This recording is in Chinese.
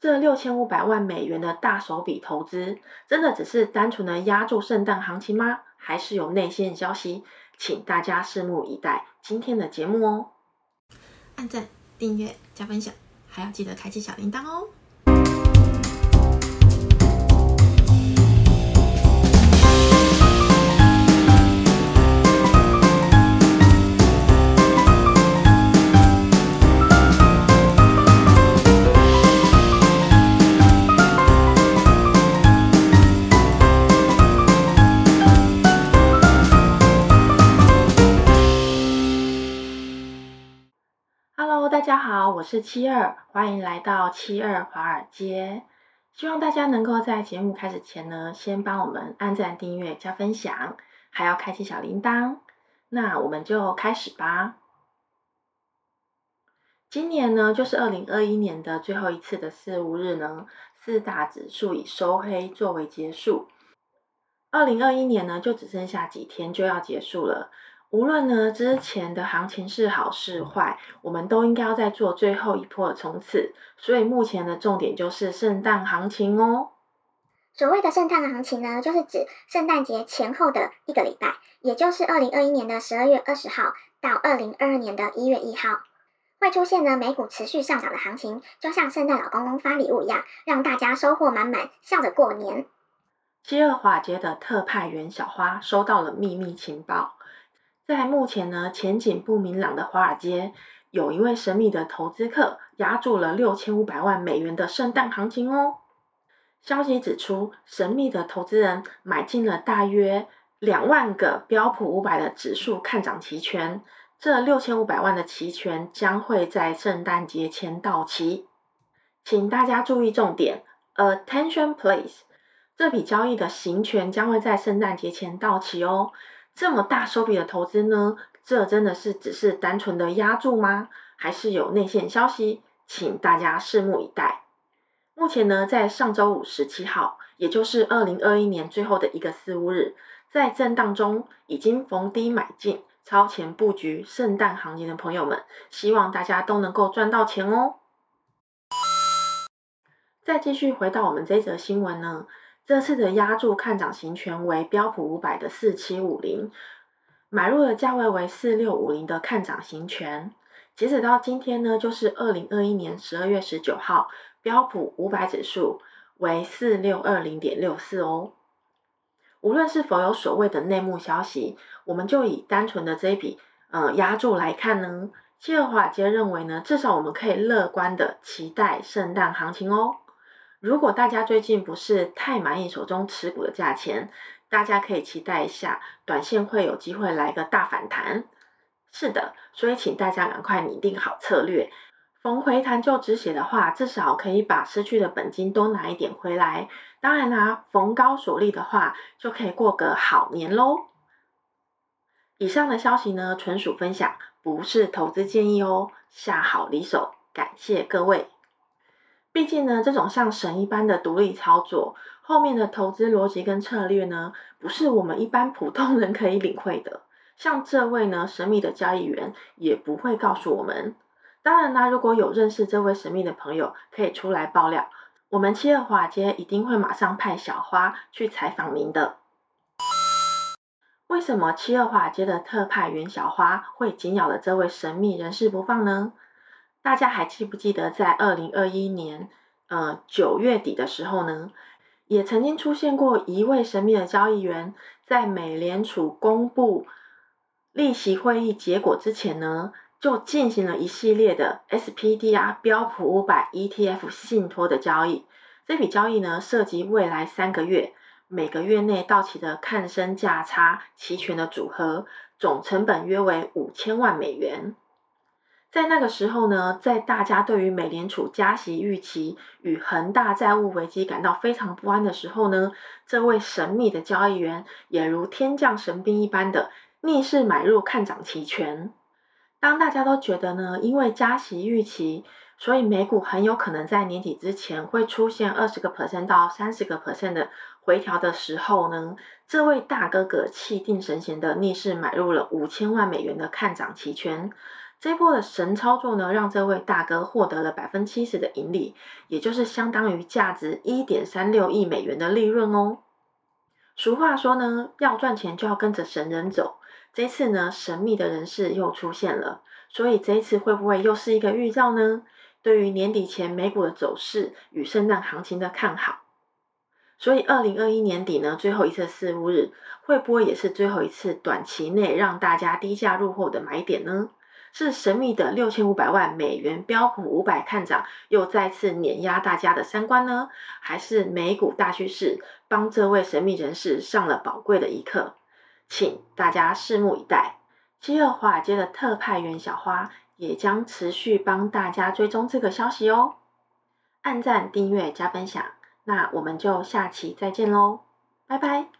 这六千五百万美元的大手笔投资，真的只是单纯的押注圣诞行情吗？还是有内线消息？请大家拭目以待今天的节目哦！按赞、订阅、加分享，还要记得开启小铃铛哦！好，我是七二，欢迎来到七二华尔街。希望大家能够在节目开始前呢，先帮我们按赞、订阅、加分享，还要开启小铃铛。那我们就开始吧。今年呢，就是二零二一年的最后一次的四五日呢，四大指数以收黑作为结束。二零二一年呢，就只剩下几天就要结束了。无论呢之前的行情是好是坏，我们都应该要再做最后一波的冲刺。所以目前的重点就是圣诞行情哦。所谓的圣诞行情呢，就是指圣诞节前后的一个礼拜，也就是二零二一年的十二月二十号到二零二二年的一月一号，会出现呢美股持续上涨的行情，就像圣诞老公公发礼物一样，让大家收获满满，笑着过年。七二华尔街的特派员小花收到了秘密情报。在目前呢前景不明朗的华尔街，有一位神秘的投资客押注了六千五百万美元的圣诞行情哦。消息指出，神秘的投资人买进了大约两万个标普五百的指数看涨期权，这六千五百万的期权将会在圣诞节前到期。请大家注意重点，Attention please，这笔交易的行权将会在圣诞节前到期哦。这么大手笔的投资呢？这真的是只是单纯的押注吗？还是有内线消息？请大家拭目以待。目前呢，在上周五十七号，也就是二零二一年最后的一个四五日，在震荡中已经逢低买进、超前布局圣诞行情的朋友们，希望大家都能够赚到钱哦。再继续回到我们这则新闻呢。这次的押注看涨行权为标普五百的四七五零，买入的价位为四六五零的看涨行权。截止到今天呢，就是二零二一年十二月十九号，标普五百指数为四六二零点六四哦。无论是否有所谓的内幕消息，我们就以单纯的这一笔呃押注来看呢，七二华尔街认为呢，至少我们可以乐观的期待圣诞行情哦。如果大家最近不是太满意手中持股的价钱，大家可以期待一下，短线会有机会来个大反弹。是的，所以请大家赶快拟定好策略，逢回弹就止血的话，至少可以把失去的本金多拿一点回来。当然啦、逢高所利的话，就可以过个好年喽。以上的消息呢，纯属分享，不是投资建议哦。下好离手，感谢各位。毕竟呢，这种像神一般的独立操作，后面的投资逻辑跟策略呢，不是我们一般普通人可以领会的。像这位呢，神秘的交易员也不会告诉我们。当然啦，如果有认识这位神秘的朋友，可以出来爆料，我们七二华街一定会马上派小花去采访您的。为什么七二华街的特派员小花会紧咬了这位神秘人士不放呢？大家还记不记得，在二零二一年，呃九月底的时候呢，也曾经出现过一位神秘的交易员，在美联储公布利息会议结果之前呢，就进行了一系列的 SPDR 标普五百 ETF 信托的交易。这笔交易呢，涉及未来三个月每个月内到期的看升价差期权的组合，总成本约为五千万美元。在那个时候呢，在大家对于美联储加息预期与恒大债务危机感到非常不安的时候呢，这位神秘的交易员也如天降神兵一般的逆势买入看涨期权。当大家都觉得呢，因为加息预期，所以美股很有可能在年底之前会出现二十个 percent 到三十个 percent 的回调的时候呢，这位大哥哥气定神闲的逆势买入了五千万美元的看涨期权。这波的神操作呢，让这位大哥获得了百分之七十的盈利，也就是相当于价值一点三六亿美元的利润哦。俗话说呢，要赚钱就要跟着神人走。这次呢，神秘的人士又出现了，所以这一次会不会又是一个预兆呢？对于年底前美股的走势与圣诞行情的看好，所以二零二一年底呢，最后一次四五日会不会也是最后一次短期内让大家低价入货的买点呢？是神秘的六千五百万美元标普五百看涨又再次碾压大家的三观呢？还是美股大趋势帮这位神秘人士上了宝贵的一课？请大家拭目以待。七二华尔街的特派员小花也将持续帮大家追踪这个消息哦。按赞、订阅、加分享，那我们就下期再见喽，拜拜。